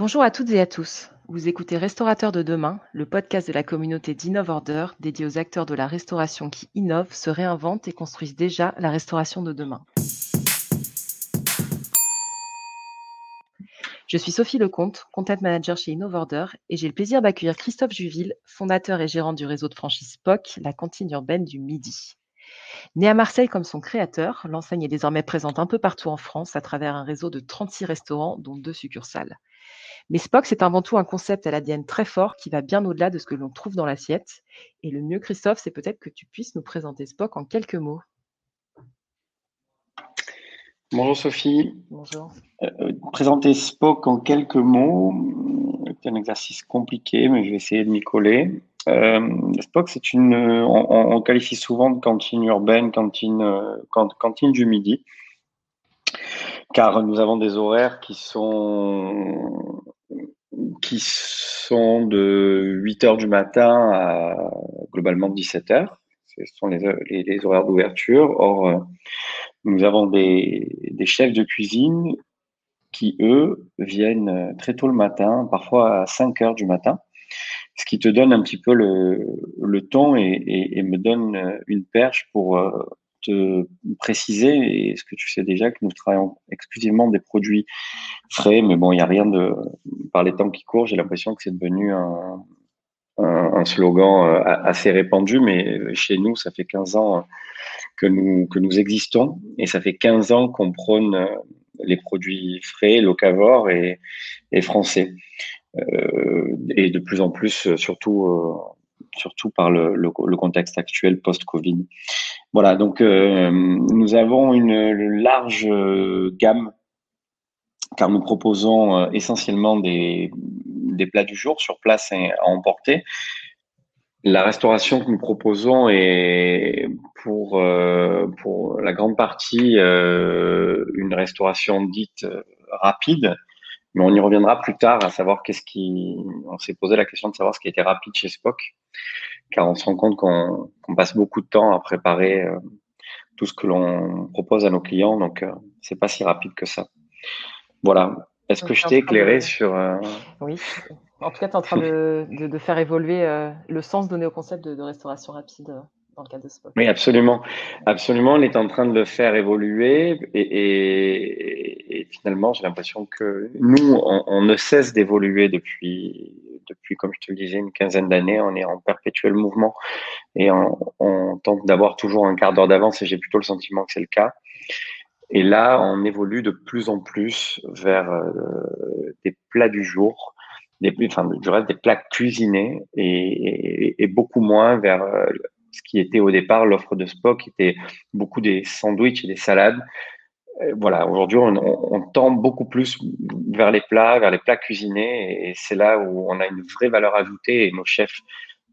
Bonjour à toutes et à tous. Vous écoutez Restaurateur de demain, le podcast de la communauté d'Innovorder dédié aux acteurs de la restauration qui innovent, se réinventent et construisent déjà la restauration de demain. Je suis Sophie Lecomte, content manager chez Innovorder et j'ai le plaisir d'accueillir Christophe Juville, fondateur et gérant du réseau de franchise POC, la cantine urbaine du Midi. Né à Marseille comme son créateur, l'enseigne est désormais présente un peu partout en France à travers un réseau de 36 restaurants, dont deux succursales. Mais Spock, c'est avant tout un concept à l'ADN très fort qui va bien au-delà de ce que l'on trouve dans l'assiette. Et le mieux, Christophe, c'est peut-être que tu puisses nous présenter Spock en quelques mots. Bonjour Sophie. Bonjour. Euh, présenter Spock en quelques mots, c'est un exercice compliqué, mais je vais essayer de m'y coller. Euh, Spock, c'est une, on, qualifie souvent de cantine urbaine, cantine, euh, cantine du midi, car nous avons des horaires qui sont qui sont de 8 heures du matin à globalement 17 heures. Ce sont les, horaires d'ouverture. Or, euh, nous avons des, chefs de cuisine qui, eux, viennent très tôt le matin, parfois à 5 heures du matin, ce qui te donne un petit peu le, le et me donne une perche pour euh, te préciser, et ce que tu sais déjà, que nous travaillons exclusivement des produits frais, mais bon, il n'y a rien de. Par les temps qui courent, j'ai l'impression que c'est devenu un, un, slogan euh, assez répandu, mais chez nous, ça fait 15 ans que nous, que nous existons, et ça fait 15 ans qu'on prône euh, les produits frais, locavores et, et français. Euh, et de plus en plus, surtout euh, surtout par le, contexte actuel post-Covid. Voilà, donc euh, nous avons une, large gamme car nous proposons euh, essentiellement des, plats du jour sur place et à emporter. La restauration que nous proposons est pour, euh, la grande partie euh, une restauration dite rapide, mais on y reviendra plus tard à savoir qu'est-ce qui. On s'est posé la question de savoir ce qui était rapide chez Spock, car on se rend compte qu'on passe beaucoup de temps à préparer euh, tout ce que l'on propose à nos clients, donc euh, c'est pas si rapide que ça. Voilà. Est-ce que je t'ai éclairé sur. Euh, oui. En tout cas, tu es en train de, de, faire évoluer le sens donné au concept de, rapide oui, absolument. Absolument, on est en train de le faire évoluer et, finalement, j'ai l'impression que nous, on, ne cesse d'évoluer depuis, depuis, comme je te le disais, une quinzaine d'années. On est en perpétuel mouvement et on, tente d'avoir toujours un quart d'heure d'avance et j'ai plutôt le sentiment que c'est le cas. Et là, on évolue de plus en plus vers euh, des plats du jour, du reste des plats cuisinés et, et beaucoup moins vers euh, ce qui était au départ l'offre de Spock, était beaucoup des sandwichs et des salades. Euh, voilà, aujourd'hui, on, on, tend beaucoup plus vers les plats, vers les plats cuisinés, et c'est là où on a une vraie valeur ajoutée et nos chefs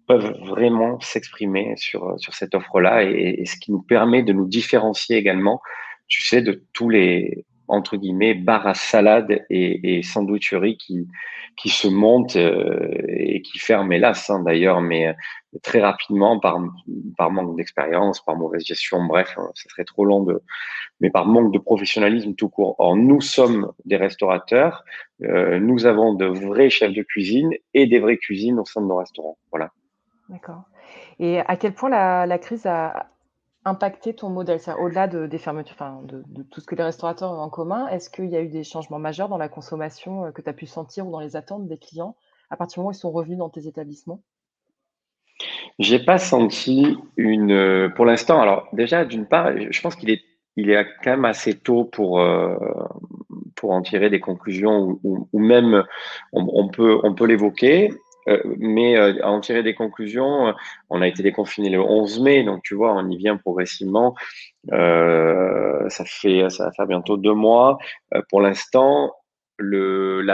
peuvent vraiment s'exprimer sur, sur cette offre-là et, ce qui nous permet de nous différencier également, tu sais, de tous les, entre guillemets, bars à salade et, et sandwicheries qui, qui se montent euh, et qui ferment, hélas, hein, d'ailleurs, mais euh, très rapidement par, par manque d'expérience, par mauvaise gestion, bref, hein, ça serait trop long de, mais par manque de professionnalisme tout court. Or, nous sommes des restaurateurs, euh, nous avons de vrais chefs de cuisine et des vraies cuisines au sein de nos restaurants. Voilà. D'accord. Et à quel point la, la crise a, impacté ton modèle Au-delà de, des fermetures, de, tout ce que les restaurateurs ont en commun, est-ce qu'il y a eu des changements majeurs dans la consommation euh, que tu as pu sentir ou dans les attentes des clients à partir du moment où ils sont revenus dans tes établissements? J'ai pas senti une. Euh, pour l'instant, alors déjà, d'une part, je pense qu'il est, il est quand même assez tôt pour. Euh, pour en tirer des conclusions ou, même on, peut on peut l'évoquer mais euh, à en tirer des conclusions, euh, on a été déconfiné le 11 mai, donc tu vois, on y vient progressivement. ça fait ça va faire bientôt deux mois. pour l'instant, le,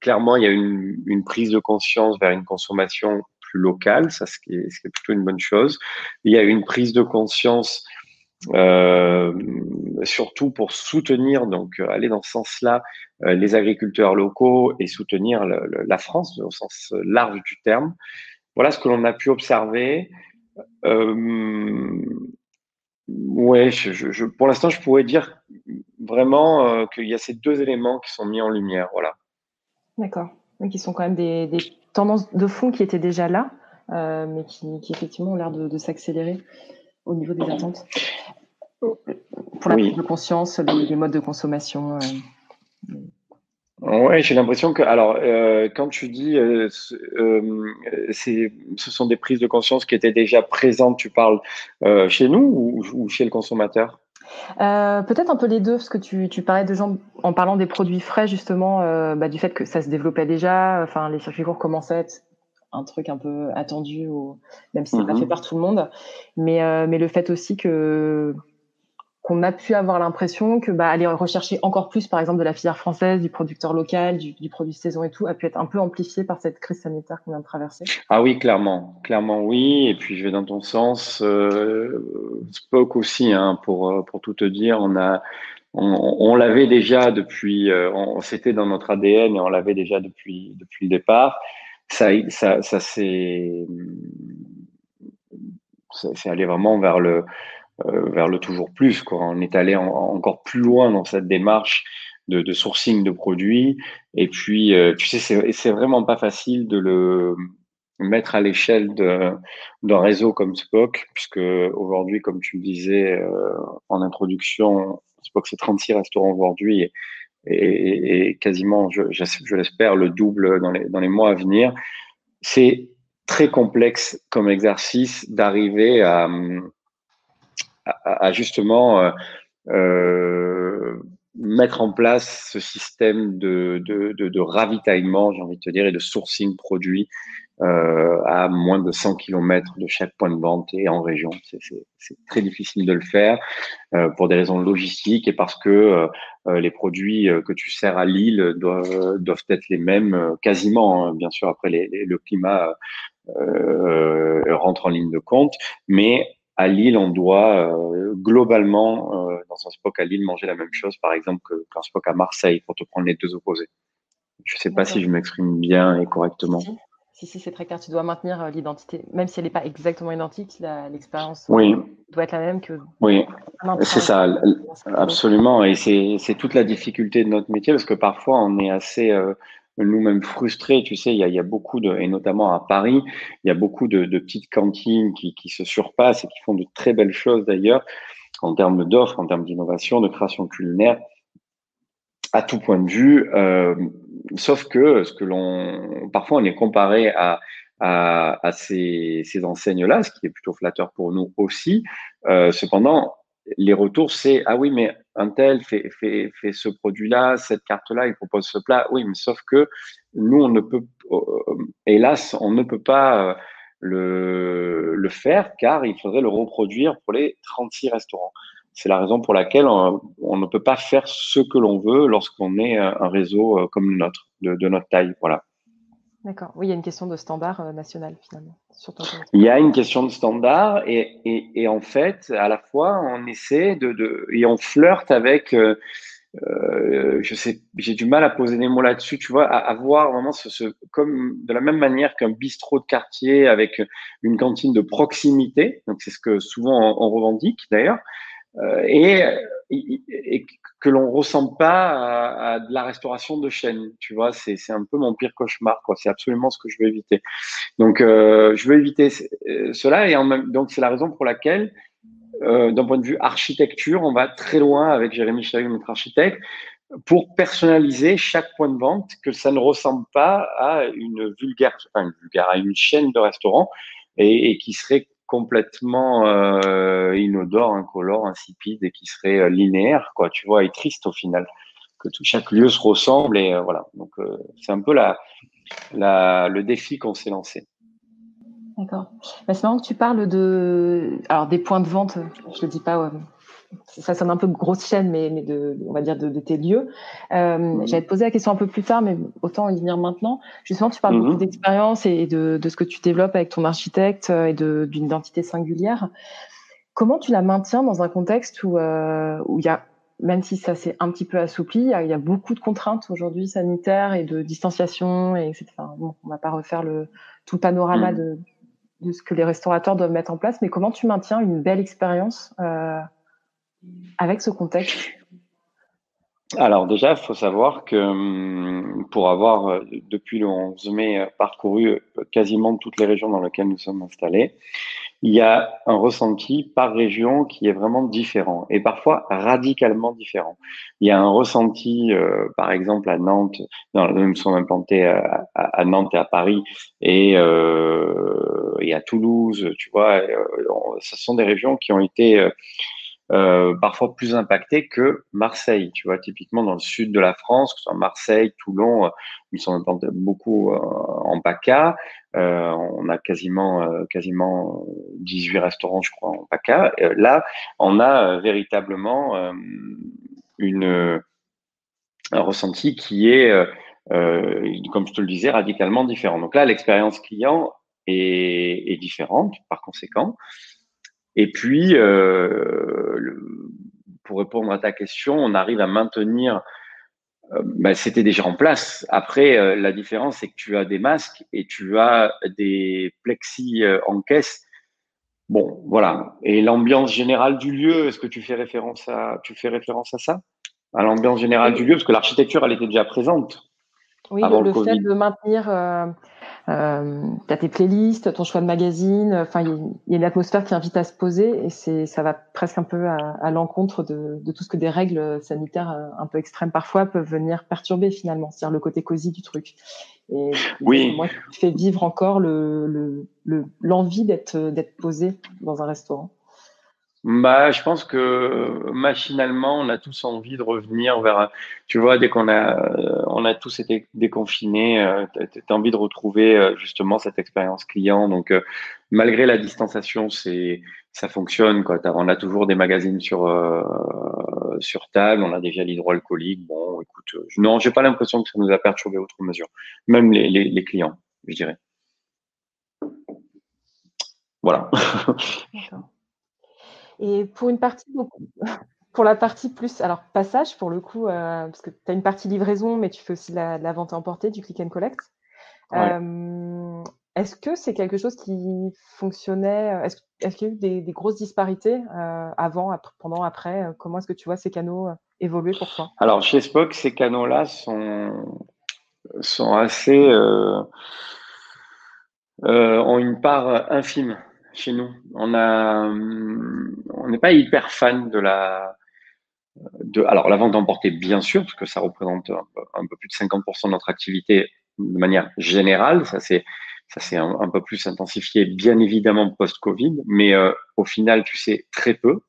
clairement, il y a une, une, prise de conscience vers une consommation plus locale, ça ce ce qui est plutôt une bonne chose. Il y a une prise de conscience euh, surtout pour soutenir, donc euh, aller dans ce sens-là, euh, les agriculteurs locaux et soutenir la France au sens large du terme. Voilà ce que l'on a pu observer. Ouais, pour l'instant, je pourrais dire vraiment qu'il y a ces deux éléments qui sont mis en lumière. Voilà. D'accord. qui sont quand même des, tendances de fond qui étaient déjà là, mais qui, effectivement ont l'air de, s'accélérer au niveau des attentes. Pour la prise de conscience, les, modes de consommation. Euh, oui, j'ai l'impression que, alors, euh, quand tu dis, ce sont des prises de conscience qui étaient déjà présentes, tu parles chez nous ou chez le consommateur? Euh, peut-être un peu les deux, parce que tu, tu parlais de gens en parlant des produits frais justement, euh, bah, du fait que ça se développait déjà. Enfin, les circuits courts commençaient à être un truc un peu attendu, ou, même si c'est pas mhm. fait par tout le monde. Mais, euh, mais le fait aussi que qu'on a pu avoir l'impression que bah, aller rechercher encore plus, par exemple, de la filière française, du producteur local, du, du produit saison et tout, a pu être un peu amplifié par cette crise sanitaire qu'on vient de traverser. Ah oui, clairement, clairement oui. Et puis je vais dans ton sens. Euh, Spock aussi, hein, pour euh, pour tout te dire, on on, l'avait déjà depuis, euh, on, c'était dans notre ADN et on l'avait déjà depuis depuis le départ. Ça, ça, ça c'est c'est allé vraiment vers le vers le toujours plus. Quoi. On est allé encore plus loin dans cette démarche de, sourcing de produits. Et puis, euh, tu sais, c'est vraiment pas facile de le mettre à l'échelle d'un réseau comme Spock, puisque aujourd'hui, comme tu le disais euh, en introduction, Spock c'est 36 restaurants aujourd'hui et, quasiment, je, l'espère, le double dans les, dans les mois à venir. C'est très complexe comme exercice d'arriver à, à, justement euh, euh, mettre en place ce système de, ravitaillement, j'ai envie de te dire, et de sourcing produit euh, à moins de 100 km de chaque point de vente et en région. C'est très difficile de le faire euh, pour des raisons logistiques et parce que les produits que tu sers à Lille doivent, être les mêmes quasiment. Hein. Bien sûr, après le climat rentre en ligne de compte, mais à Lille, on doit euh, globalement, euh, dans un SPOC à Lille, manger la même chose, par exemple, qu'un SPOC à Marseille, pour te prendre les deux opposés. Je ne sais pas si je m'exprime bien et correctement. Si, si, c'est très clair. Tu dois maintenir euh, l'identité, même si elle n'est pas exactement identique, l'expérience oui. doit être la même que. Oui, c'est ça, absolument. Et c'est toute la difficulté de notre métier parce que parfois on est assez nous-mêmes frustrés. Tu sais, il y, a, beaucoup de, et notamment à Paris, il y a beaucoup de, petites cantines qui, se surpassent et qui font de très belles choses d'ailleurs en termes d'offres, en termes d'innovation, de création culinaire, à tout point de vue. Euh, sauf que ce que l'on, parfois, on est comparé à à, à ces, ces enseignes-là, ce qui est plutôt flatteur pour nous aussi. Euh, cependant, les retours, c'est ah oui, mais un tel fait, fait, fait ce produit-là, cette carte-là, il propose ce plat. Oui, mais sauf que nous, on ne peut, euh, hélas, on ne peut pas euh, le, le faire car il faudrait le reproduire pour les 36 restaurants. C'est la raison pour laquelle on, on, ne peut pas faire ce que l'on veut lorsqu'on est un réseau euh, comme le nôtre, de, de notre taille. Voilà. D'accord. Oui, il y a une question de standard euh, national finalement. il y a une question de standard et, et, en fait, à la fois, on essaie de, de et on flirte avec. Euh, euh, je sais, j'ai du mal à poser des mots là-dessus, tu vois, à, avoir voir vraiment ce, comme de la même manière qu'un bistrot de quartier avec une cantine de proximité. Donc c'est ce que souvent on, revendique d'ailleurs. Et, que l'on ressemble pas à, à, de la restauration de chaîne. Tu vois, c'est un peu mon pire cauchemar. C'est absolument ce que je veux éviter. Donc, euh, je veux éviter euh, cela. Et en même, donc, c'est la raison pour laquelle, euh, d'un point de vue architecture, on va très loin avec Jérémy Chaville, notre architecte, pour personnaliser chaque point de vente, que ça ne ressemble pas à une vulgaire, enfin une vulgaire, à une chaîne de restaurants et, et qui serait complètement euh, inodore, incolore, insipide et qui serait euh, linéaire, quoi, tu vois, et triste au final, que tout, chaque lieu se ressemble et euh, voilà. Donc c'est un peu le défi qu'on s'est lancé. D'accord. C'est marrant que tu parles de, des points de vente. Je le dis pas ça sonne un peu grosse chaîne, mais, mais de, on va dire de, de tes lieux. Euh, mmh. J'allais te poser la question un peu plus tard, mais autant y venir maintenant. Justement, tu parles beaucoup mmh. d'expérience et de, de, ce que tu développes avec ton architecte euh, et d'une identité singulière. Comment tu la maintiens dans un contexte où euh, où il y a, même si ça s'est un petit peu assoupli, il y, a, il y a beaucoup de contraintes aujourd'hui sanitaires et de distanciation et etc. Enfin, bon, on va pas refaire le tout le panorama mmh. de, de ce que les restaurateurs doivent mettre en place, mais comment tu maintiens une belle expérience euh, avec ce contexte Alors déjà, il faut savoir que hum, pour avoir, euh, depuis le 11 mai, parcouru quasiment toutes les régions dans lesquelles nous sommes installés, il y a un ressenti par région qui est vraiment différent et parfois radicalement différent. Il y a un ressenti, euh, par exemple, à Nantes, non, nous sommes implantés à, Nantes et à Paris et, euh, et à Toulouse, tu vois, euh, ce sont des régions qui ont été euh, parfois plus impacté que Marseille. Tu vois, typiquement dans le sud de la France, que ce soit Marseille, Toulon, euh, ils sont beaucoup euh, en PACA. On a quasiment, quasiment 18 restaurants, je crois, en PACA. là, on a véritablement une, un ressenti qui est, comme je te le disais, radicalement différent. Donc là, l'expérience client est différente par conséquent. Et puis, euh, pour répondre à ta question, on arrive à maintenir. Euh, ben, c'était déjà en place. Après, euh, la différence, c'est que tu as des masques et tu as des plexis en caisse. Bon, voilà. Et l'ambiance générale du lieu, est-ce que tu fais référence à, tu fais référence à ça, à l'ambiance générale du lieu, parce que l'architecture, elle était déjà présente. Oui, le, fait de maintenir euh, tu as tes playlists, ton choix de magazine. Enfin, il y, a une atmosphère qui invite à se poser et c'est, ça va presque un peu à, l'encontre de, de, tout ce que des règles sanitaires euh, un peu extrêmes parfois peuvent venir perturber finalement, c'est-à-dire le côté cosy du truc. Et oui. moi, fait vivre encore le, le, l'envie d'être, d'être posé dans un restaurant. Bah, je pense que machinalement, on a tous envie de revenir vers, tu vois, dès qu'on a, euh, on a tous été déconfinés, euh, tu as envie de retrouver euh, justement cette expérience client. Donc, malgré la distanciation, c'est, ça fonctionne. On a toujours des magazines sur, sur table, on a des gels hydroalcooliques. Bon, écoute, non, j'ai pas l'impression que ça nous a perturbé autre mesure, même les, les clients, je dirais. Voilà. Et pour une partie, pour la partie plus, alors passage pour le coup, euh, parce que tu as une partie livraison, mais tu fais aussi la, la vente à emporter, du click and collect. Euh, est-ce que c'est quelque chose qui fonctionnait euh, Est-ce qu'il y a eu des, grosses disparités avant, pendant, après Comment est-ce que tu vois ces canaux évoluer pour toi? Alors chez Spock, ces canaux-là sont, sont assez ont une part infime chez nous. On a, on n'est pas hyper fan de la, alors la vente d'emporter bien sûr, parce que ça représente un, peu plus de 50% de notre activité de manière générale. Ça s'est un, peu plus intensifié, bien évidemment post-Covid, mais euh, au final, tu sais très peu.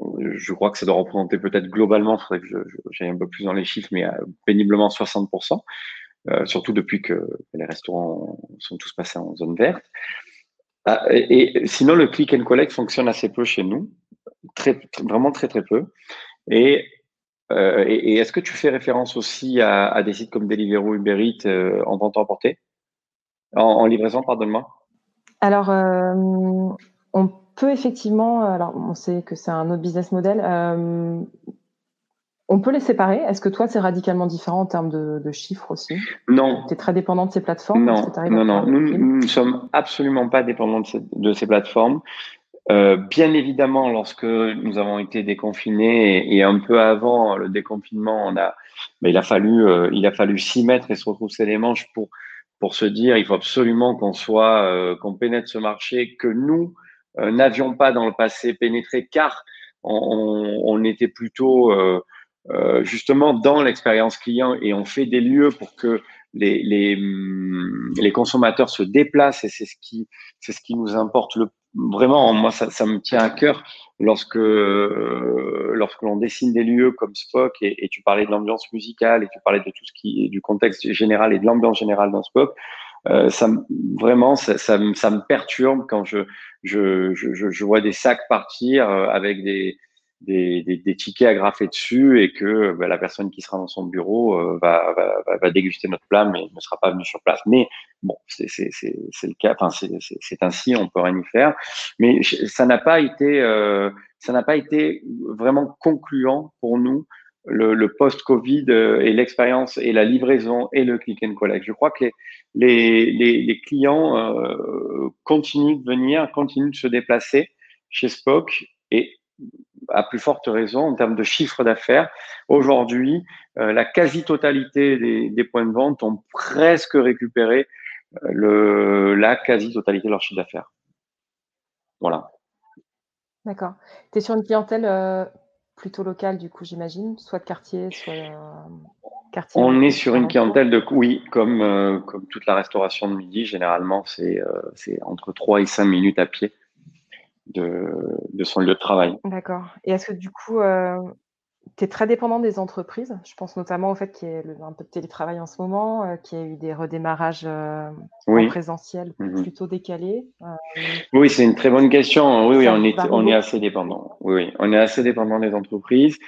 Je crois que ça doit représenter peut-être globalement, il faudrait que j'aille un peu plus dans les chiffres, mais euh, péniblement 60%, euh, surtout depuis que les restaurants sont tous passés en zone verte. Ah, et, sinon, le click and collect fonctionne assez peu chez nous, très, vraiment très très peu. Et, euh, et, est-ce que tu fais référence aussi à, des sites comme Deliveroo, Uber Eats euh, en vente emportée en, livraison, pardonne-moi. Alors, euh, on peut effectivement, alors on sait que c'est un autre business model, on peut les séparer? Est-ce que toi, c'est radicalement différent en termes de, chiffres aussi? Non. Tu es très dépendant de ces plateformes? Non, non, non. Nous, ne sommes absolument pas dépendants de ces, plateformes. Euh, bien évidemment, lorsque nous avons été déconfinés et, un peu avant le déconfinement, on a, ben, il a fallu, euh, il a fallu s'y mettre et se retrousser les manches pour pour se dire, il faut absolument qu'on soit, euh, qu'on pénètre ce marché que nous n'avions pas dans le passé pénétré, car on, on était plutôt euh, justement dans l'expérience client et on fait des lieux pour que les, les, hum, les consommateurs se déplacent et c'est ce qui c'est ce qui nous importe le vraiment moi ça, ça me tient à cœur lorsque euh, lorsque l'on dessine des lieux comme Spock et, et tu parlais de l'ambiance musicale et tu parlais de tout ce qui est du contexte général et de l'ambiance générale dans Spock euh, ça vraiment ça, ça, ça, me perturbe quand je je, je, je vois des sacs partir euh, avec des des, des, des, tickets graffer dessus et que bah, la personne qui sera dans son bureau euh, va, va, va, déguster notre plat mais ne sera pas venu sur place. Mais bon, c'est le cas, enfin c'est ainsi, on peut rien y faire. Mais ça n'a pas été, euh, ça n'a pas été vraiment concluant pour nous le, le post-Covid euh, et l'expérience et la livraison et le click and collect. Je crois que les, les, les, les clients euh, continuent de venir, continuent de se déplacer chez Spock et à plus forte raison en termes de chiffre d'affaires. Aujourd'hui, euh, la quasi-totalité des, points de vente ont presque récupéré euh, le, la quasi-totalité de leur chiffre d'affaires. Voilà. D'accord. Tu es sur une clientèle euh, plutôt locale, du coup, j'imagine, soit de quartier, soit quartier. On est sur une clientèle de oui, comme, comme toute la restauration de midi, généralement, c'est entre 3 et 5 minutes à pied de, son lieu de travail. D'accord. Et est-ce que du coup, euh, tu es très dépendant des entreprises? Je pense notamment au fait qu'il y ait un peu de télétravail en ce moment, euh, qu'il y a eu des redémarrages euh, en présentiel mmh plutôt décalés. oui, c'est une très bonne question. Oui, oui, on est, on est assez dépendant. Oui, oui, on est assez dépendant des entreprises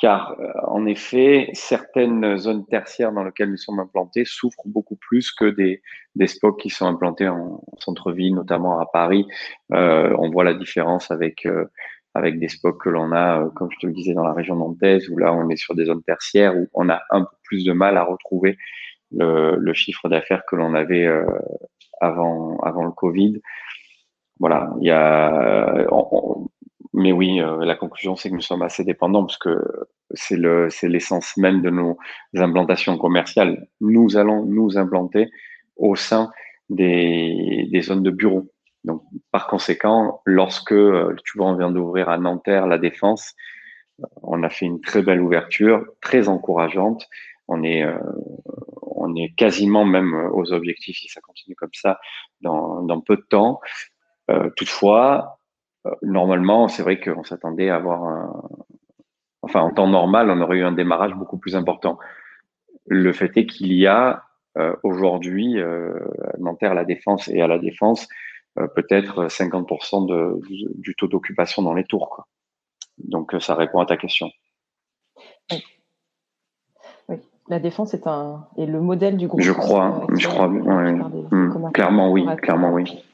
car euh, en effet, certaines zones tertiaires dans lesquelles nous sommes implantés souffrent beaucoup plus que des, des spots qui sont implantés en, centre-ville, notamment à Paris. Euh, on voit la différence avec euh, avec des spots que l'on a, comme je te le disais, dans la région nantaise, où là on est sur des zones tertiaires où on a un peu plus de mal à retrouver le, le chiffre d'affaires que l'on avait avant avant le Covid. Voilà, il y a mais oui, euh, la conclusion, c'est que nous sommes assez dépendants parce que c'est le, c'est l'essence même de nos implantations commerciales. Nous allons nous implanter au sein des, des zones de bureaux. Donc, par conséquent, lorsque, euh, tu vois, on vient d'ouvrir à Nanterre la Défense, euh, on a fait une très belle ouverture, très encourageante. On est, on est quasiment même aux objectifs si ça continue comme ça dans, peu de temps. toutefois, normalement, c'est vrai qu'on s'attendait à avoir un. Enfin, en temps normal, on aurait eu un démarrage beaucoup plus important. Le fait est qu'il y a euh, aujourd'hui, euh, à Nanterre, la Défense et à la Défense, euh, peut-être 50% de, du taux d'occupation dans les tours. Quoi. Donc, ça répond à ta question. Oui. oui. La Défense est, un, est le modèle du groupe. Je crois, je crois. Ouais. Mmh. Clairement, oui. Clairement, oui.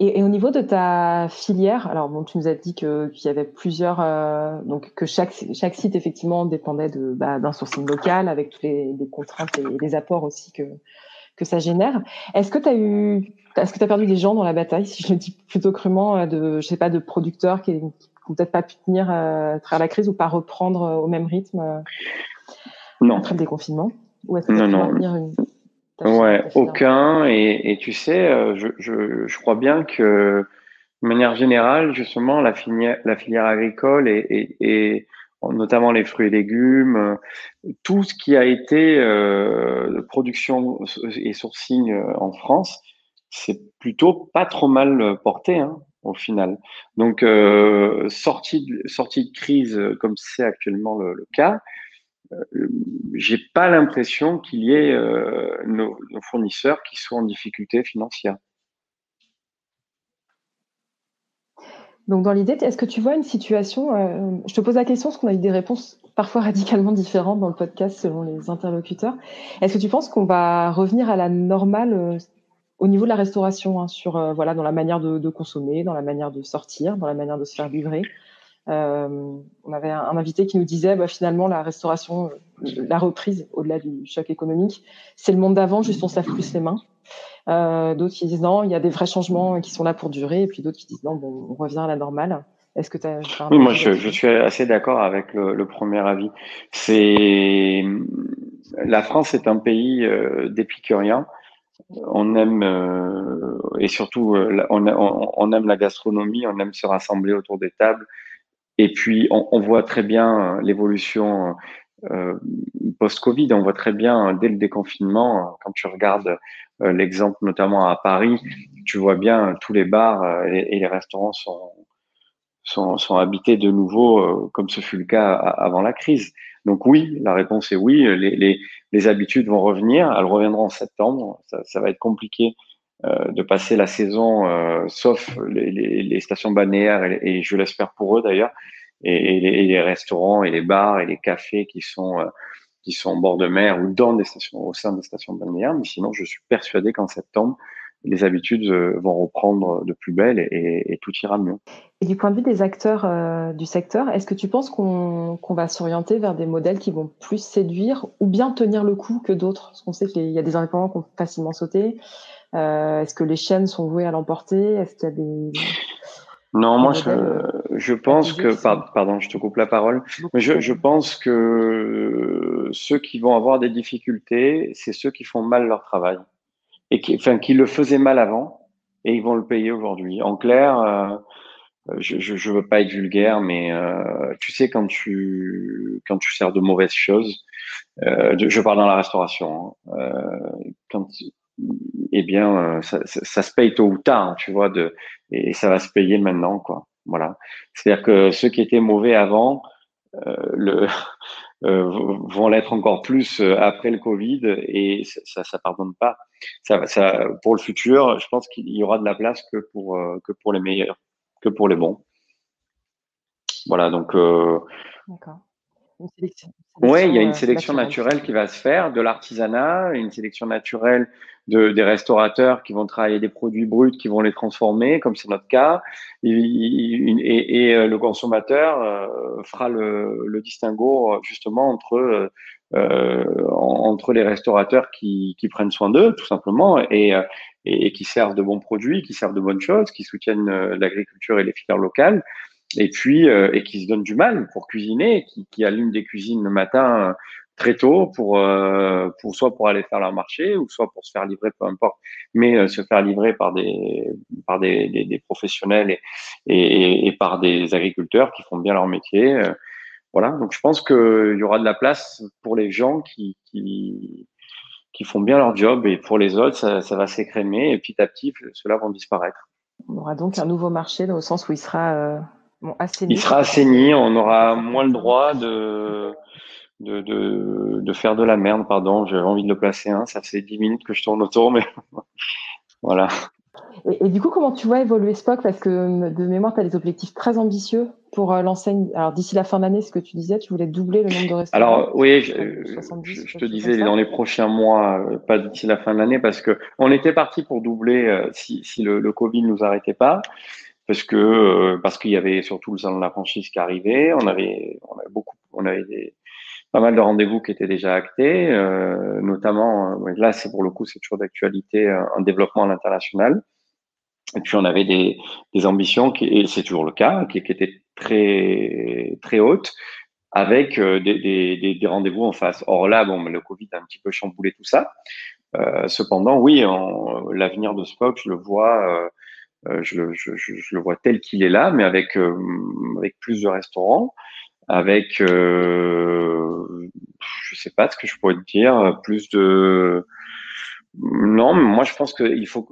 Et, au niveau de ta filière, alors bon, tu nous as dit que qu'il y avait plusieurs, euh, donc que chaque chaque site effectivement dépendait de bah, d'un sourcing local avec toutes les, les contraintes et les apports aussi que que ça génère. Est-ce que tu as eu, est-ce que tu as perdu des gens dans la bataille, si je le dis plutôt crûment, euh, de je sais pas de producteurs qui n'ont peut-être pas pu tenir euh, à travers la crise ou pas reprendre euh, au même rythme non. après le déconfinement? Ou est-ce que non, non. Une... Ouais, aucun. Et, et, tu sais, euh, je, je, je, crois bien que, de manière générale, justement, la filière, la filière agricole et, et, et notamment les fruits et légumes, euh, tout ce qui a été euh, production et sourcing euh, en France, c'est plutôt pas trop mal porté hein, au final. Donc, euh, sortie, de, sortie de crise comme c'est actuellement le, le cas, j'ai pas l'impression qu'il y ait euh, nos, fournisseurs qui soient en difficulté financière. Donc dans l'idée, est-ce que tu vois une situation, euh, je te pose la question parce qu'on a eu des réponses parfois radicalement différentes dans le podcast selon les interlocuteurs. Est-ce que tu penses qu'on va revenir à la normale au niveau de la restauration, hein, sur voilà, dans la manière de, consommer, dans la manière de sortir, dans la manière de se faire livrer? euh, on avait un, invité qui nous disait bah, finalement la restauration, euh, la reprise au-delà du choc économique, c'est le monde d'avant, juste on plus les mains. Euh, d'autres qui disent non, il y a des vrais changements qui sont là pour durer, et puis d'autres qui disent non, bon, on revient à la normale. Est-ce que tu as, Oui, moi je, je, suis assez d'accord avec le, le, premier avis. C'est la France est un pays euh, d'épicuriens. On aime euh, et surtout on, on, on, aime la gastronomie, on aime se rassembler autour des tables et puis, on, voit très bien euh, l'évolution euh, post-Covid. On voit très bien, dès le déconfinement, quand tu regardes euh, l'exemple notamment à Paris, tu vois bien tous les bars et, les restaurants sont, sont, habités de nouveau, comme ce fut le cas avant la crise. Donc oui, la réponse est oui. Les, habitudes vont revenir. Elles reviendront en septembre. Ça va être compliqué euh, de passer la saison, euh, sauf les, les, les, stations balnéaires et, et je l'espère pour eux d'ailleurs, et, et, les restaurants et les bars et les cafés qui sont euh, qui sont bord de mer ou dans des stations, au sein des stations balnéaires. Mais sinon, je suis persuadé qu'en septembre, les habitudes vont reprendre de plus belle et, et, tout ira mieux. Et du point de vue des acteurs euh, du secteur, est-ce que tu penses qu'on va s'orienter vers des modèles qui vont plus séduire ou bien tenir le coup que d'autres? Parce qu'on sait qu'il y a des indépendants qui ont facilement sauté. Euh, est-ce que les chaînes sont vouées à l'emporter? Est-ce qu'il y a des Non, moi, je, pense que, pardon, je te coupe la parole, mais je, je, pense que ceux qui vont avoir des difficultés, c'est ceux qui font mal leur travail et qui, enfin, qui le faisaient mal avant et ils vont le payer aujourd'hui. En clair, euh, je ne veux pas être vulgaire, mais euh, tu sais, quand tu, quand tu sers de mauvaises choses, euh, je parle dans la restauration, hein, euh, quand, eh bien, ça, ça, se paye tôt ou tard, tu vois, de, et ça va se payer maintenant, quoi. Voilà. C'est-à-dire que ceux qui étaient mauvais avant, le, vont l'être encore plus après le Covid et ça, ça pardonne pas. Ça, ça, pour le futur, je pense qu'il y aura de la place que pour que pour les meilleurs que pour les bons. Voilà, donc. Euh, D'accord. Oui, il y a une euh, sélection naturelle qui va se faire, de l'artisanat, une sélection naturelle de, des restaurateurs qui vont travailler des produits bruts, qui vont les transformer, comme c'est notre cas, et, et, euh, le consommateur fera le, le, distinguo justement entre euh, entre les restaurateurs qui, qui prennent soin d'eux, tout simplement, et, et, qui servent de bons produits, qui servent de bonnes choses, qui soutiennent euh, l'agriculture et les filières locales, et puis euh, et qui se donnent du mal pour cuisiner, qui, qui allument des cuisines le matin euh, très tôt pour, pour soit pour aller faire leur marché ou soit pour se faire livrer, peu importe, mais se faire livrer par des par des, des, des professionnels et, et, et, par des agriculteurs qui font bien leur métier. voilà, donc je pense qu'il y aura de la place pour les gens qui, qui qui font bien leur job et pour les autres, ça, ça va s'écrémer et petit à petit, ceux-là vont disparaître. On aura donc un nouveau marché dans le sens où il sera euh, bon, assaini. Il sera assaini, on aura moins le droit de, de, de, de faire de la merde, pardon, j'avais envie de le placer, hein. ça fait 10 minutes que je tourne autour, mais voilà. Et, du coup, comment tu vois évoluer Spock? Parce que de mémoire, tu as des objectifs très ambitieux pour euh, l'enseigne. Alors, d'ici la fin d'année, ce que tu disais, tu voulais doubler le nombre de restaurants. Alors, oui, je, je te disais dans les prochains mois, euh, pas d'ici la fin de l'année, parce que on était parti pour doubler euh, si, si le, le Covid nous arrêtait pas parce que parce qu'il y avait surtout le salon de la franchise qui arrivait, on avait on avait beaucoup on avait des, pas mal de rendez-vous qui étaient déjà actés, euh, notamment là c'est pour le coup c'est toujours d'actualité un développement à l'international. Et puis on avait des, des ambitions, qui, et c'est toujours le cas, qui, qui, étaient très très hautes, avec euh, des, des, des rendez-vous en face. Or là, bon, le Covid a un petit peu chamboulé tout ça. Euh, cependant, oui, l'avenir de Spock, je le vois, euh, euh je, je, le vois tel qu'il est là, mais avec euh, avec plus de restaurants, avec, euh, je sais pas ce que je pourrais te dire, plus de non, moi je pense que faut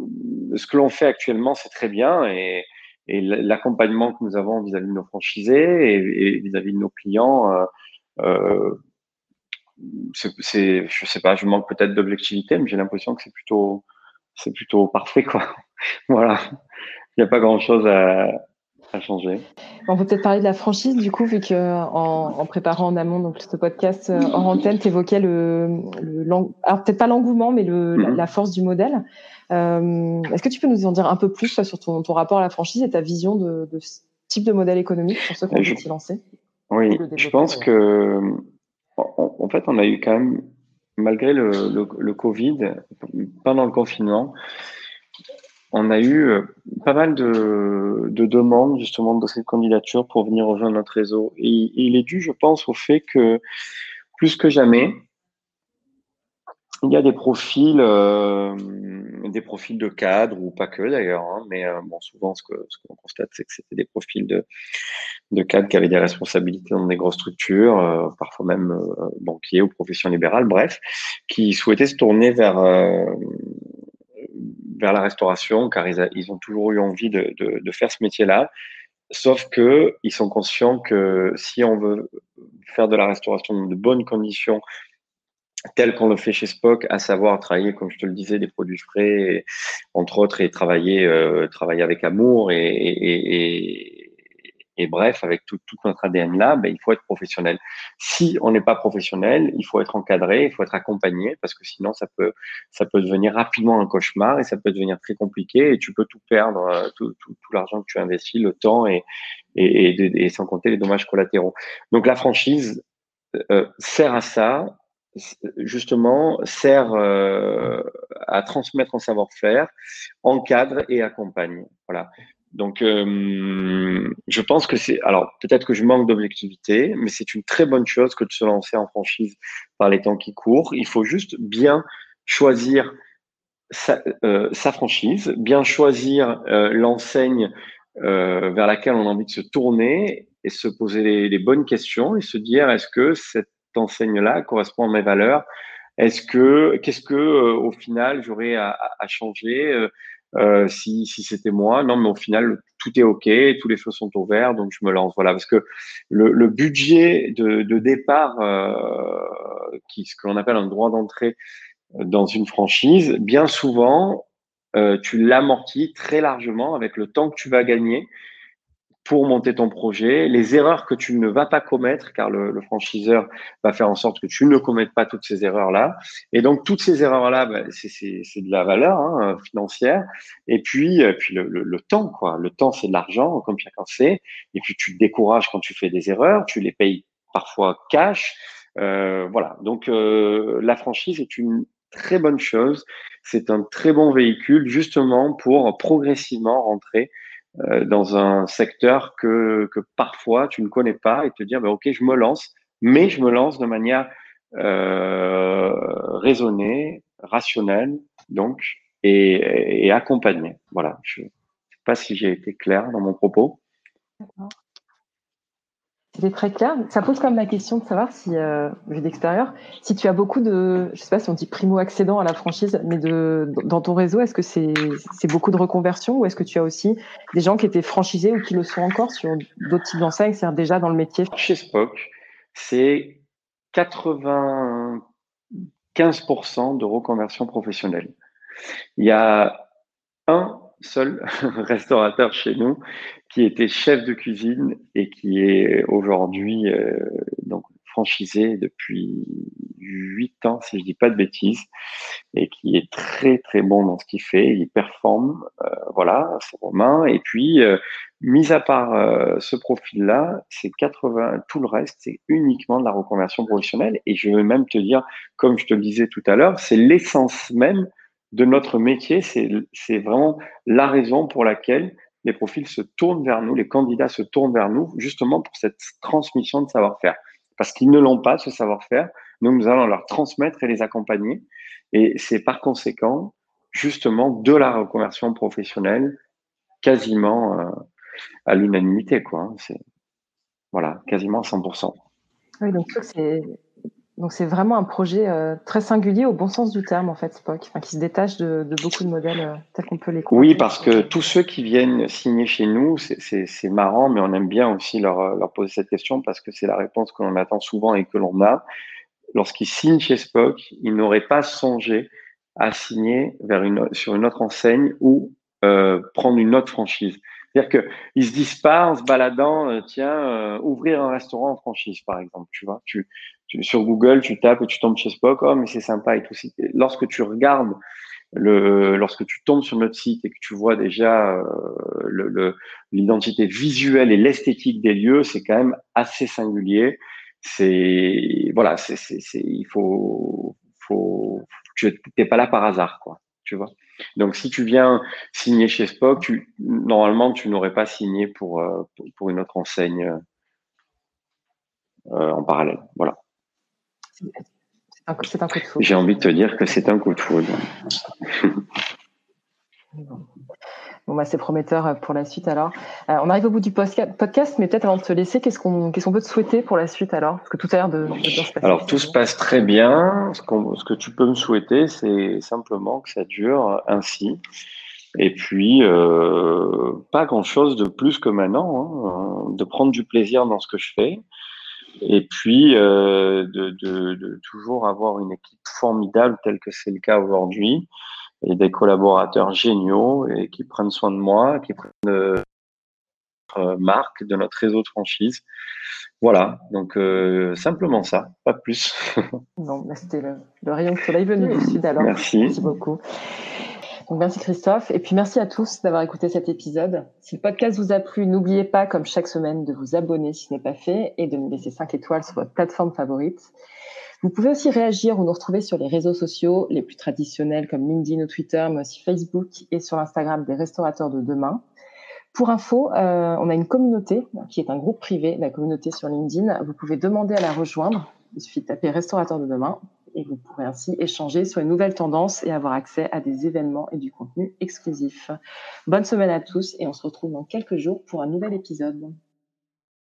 ce que l'on fait actuellement, c'est très bien et, l'accompagnement que nous avons vis-à-vis de nos franchisés et vis-à-vis de nos clients, euh, euh, je sais pas, je manque peut-être d'objectivité, mais j'ai l'impression que c'est plutôt, c'est plutôt parfait quoi. voilà, il n'y a pas grand-chose à, changer. On peut peut-être parler de la franchise du coup, vu que en, préparant en amont donc ce podcast euh, en antenne, tu évoquais le, le alors peut-être pas l'engouement, mais le, la, mhm. force du modèle. Euh, Est-ce que tu peux nous en dire un peu plus sur ton, ton, rapport à la franchise et ta vision de, de ce type de modèle économique pour ceux qui ont envie s'y lancer Oui, je pense que en, fait, on a eu quand même, malgré le, le, Covid, pendant le confinement, on a eu euh, pas mal de, demandes justement de cette candidature pour venir rejoindre notre réseau. Et, il est dû, je pense, au fait que plus que jamais, il y a des profils, euh, des profils de cadres ou pas que d'ailleurs, hein, mais euh, bon, souvent ce que ce qu'on constate, c'est que c'était des profils de, de cadres qui avaient des responsabilités dans des grosses structures, parfois même banquiers ou professions libérales, bref, qui souhaitaient se tourner vers vers la restauration car ils, ils ont toujours eu envie de, de, de faire ce métier-là. Sauf que ils sont conscients que si on veut faire de la restauration dans de bonnes conditions, telles qu'on le fait chez Spock, à savoir travailler, comme je te le disais, des produits frais, entre autres, et travailler, euh, travailler avec amour et, et, et, et bref, avec tout, tout notre ADN là, ben, il faut être professionnel. Si on n'est pas professionnel, il faut être encadré, il faut être accompagné, parce que sinon ça peut, ça peut devenir rapidement un cauchemar et ça peut devenir très compliqué et tu peux tout perdre, euh, tout, tout, tout l'argent que tu investis, le temps et, et, et, et, sans compter les dommages collatéraux. Donc la franchise euh, sert à ça, justement, sert euh, à transmettre un savoir-faire, encadre et accompagne. Voilà. Donc, euh, je pense que c'est. Alors, peut-être que je manque d'objectivité, mais c'est une très bonne chose que de se lancer en franchise par les temps qui courent. Il faut juste bien choisir sa, euh, franchise, bien choisir l'enseigne vers laquelle on a envie de se tourner et se poser les, les bonnes questions et se dire est-ce que cette enseigne-là correspond à mes valeurs Est-ce que qu'est-ce que au final j'aurais à, changer euh, si, si c'était moi? Non, mais au final, tout est OK, tous les feux sont ouverts, donc je me lance. Voilà, parce que le, budget de, départ, euh, ce que l'on appelle un droit d'entrée dans une franchise, bien souvent, euh, tu l'amortis très largement avec le temps que tu vas gagner pour monter ton projet, les erreurs que tu ne vas pas commettre, car le, le franchiseur va faire en sorte que tu ne commettes pas toutes ces erreurs-là. Et donc, toutes ces erreurs-là, bah, c'est de la valeur hein, financière. Et puis, euh, puis le, le, le, temps, quoi. Le temps, c'est de l'argent, comme chacun sait. Et puis, tu te décourages quand tu fais des erreurs, tu les payes parfois cash. Euh, voilà. Donc, euh, la franchise est une très bonne chose. C'est un très bon véhicule, justement, pour progressivement rentrer euh, dans un secteur que, que parfois tu ne connais pas et te dire, bah, OK, je me lance, mais je me lance de manière euh, raisonnée, rationnelle, donc, et, et accompagnée. Voilà. Je ne sais pas si j'ai été clair dans mon propos. C'était très clair. Ça pose quand même la question de savoir si, euh, vu d'extérieur, si tu as beaucoup de, je sais pas si on dit primo-accédant à la franchise, mais de, dans ton réseau, est-ce que c'est, beaucoup de reconversion ou est-ce que tu as aussi des gens qui étaient franchisés ou qui le sont encore sur d'autres types d'enseignes, c'est-à-dire déjà dans le métier? Chez Spock, c'est 95% de reconversion professionnelle. Il y a un seul restaurateur chez nous qui était chef de cuisine et qui est aujourd'hui euh, donc franchisé depuis huit ans, si je dis pas de bêtises, et qui est très très bon dans ce qu'il fait. Il performe, euh, voilà, c'est Romain. Et puis, euh, mis à part euh, ce profil-là, c'est 80, tout le reste, c'est uniquement de la reconversion professionnelle. Et je vais même te dire, comme je te le disais tout à l'heure, c'est l'essence même de notre métier. C'est vraiment la raison pour laquelle les profils se tournent vers nous, les candidats se tournent vers nous, justement pour cette transmission de savoir-faire. Parce qu'ils ne l'ont pas, ce savoir-faire. Nous, nous allons leur transmettre et les accompagner. Et c'est par conséquent, justement, de la reconversion professionnelle quasiment euh, à l'unanimité, quoi. C'est, voilà, quasiment 100%. Oui, donc c'est donc c'est vraiment un projet euh, très singulier au bon sens du terme en fait, Spock, qui se détache de, beaucoup de modèles euh, tels qu'on peut les connaître. Oui, parce que tous ceux qui viennent signer chez nous, c'est marrant, mais on aime bien aussi leur, poser cette question parce que c'est la réponse que l'on attend souvent et que l'on a. Lorsqu'ils signent chez Spock, ils n'auraient pas songé à signer sur une autre enseigne ou euh, prendre une autre franchise. C'est-à-dire qu'ils se disent pas en se baladant, euh, tiens, euh, ouvrir un restaurant en franchise, par exemple. Tu vois, tu, sur Google, tu tapes et tu tombes chez Spock, oh, mais c'est sympa et tout. Lorsque tu regardes lorsque tu tombes sur notre site et que tu vois déjà euh, l'identité visuelle et l'esthétique des lieux, c'est quand même assez singulier. C'est voilà, il faut faut tu n'es pas là par hasard quoi, tu vois. Donc si tu viens signer chez Spock, tu, normalement tu n'aurais pas signé pour, euh, pour une autre enseigne euh, en parallèle. Voilà. C'est un coup de foudre. J'ai envie de te dire que c'est un coup de foudre. Bon, bah, c'est prometteur euh, pour la suite alors. Euh, on arrive au bout du podcast, mais peut-être avant de te laisser, qu'est-ce qu'on peut te souhaiter pour la suite alors? Parce que tout à l'heure de, de Alors tout se passe très bien. Ce, ce que tu peux me souhaiter, c'est simplement que ça dure ainsi. Et puis, euh, pas grand-chose de plus que maintenant, hein, de prendre du plaisir dans ce que je fais. Et puis, euh, de, toujours avoir une équipe formidable telle que c'est le cas aujourd'hui et des collaborateurs géniaux et qui prennent soin de moi, qui prennent euh, notre marque, de notre réseau de franchise. Voilà, donc euh, simplement ça, pas plus. non, bah, c'était le, le, rayon de soleil venu du sud alors. Merci. Merci beaucoup. Donc merci Christophe et puis merci à tous d'avoir écouté cet épisode. Si le podcast vous a plu, n'oubliez pas comme chaque semaine de vous abonner si ce n'est pas fait et de nous laisser 5 étoiles sur votre plateforme favorite. Vous pouvez aussi réagir ou nous retrouver sur les réseaux sociaux les plus traditionnels comme LinkedIn ou Twitter, mais aussi Facebook et sur l'Instagram des restaurateurs de demain. Pour info, euh, on a une communauté qui est un groupe privé, la communauté sur LinkedIn. Vous pouvez demander à la rejoindre. Il suffit de taper restaurateur de demain et vous pourrez ainsi échanger sur une nouvelle tendance et avoir accès à des événements et du contenu exclusif. Bonne semaine à tous et on se retrouve dans quelques jours pour un nouvel épisode.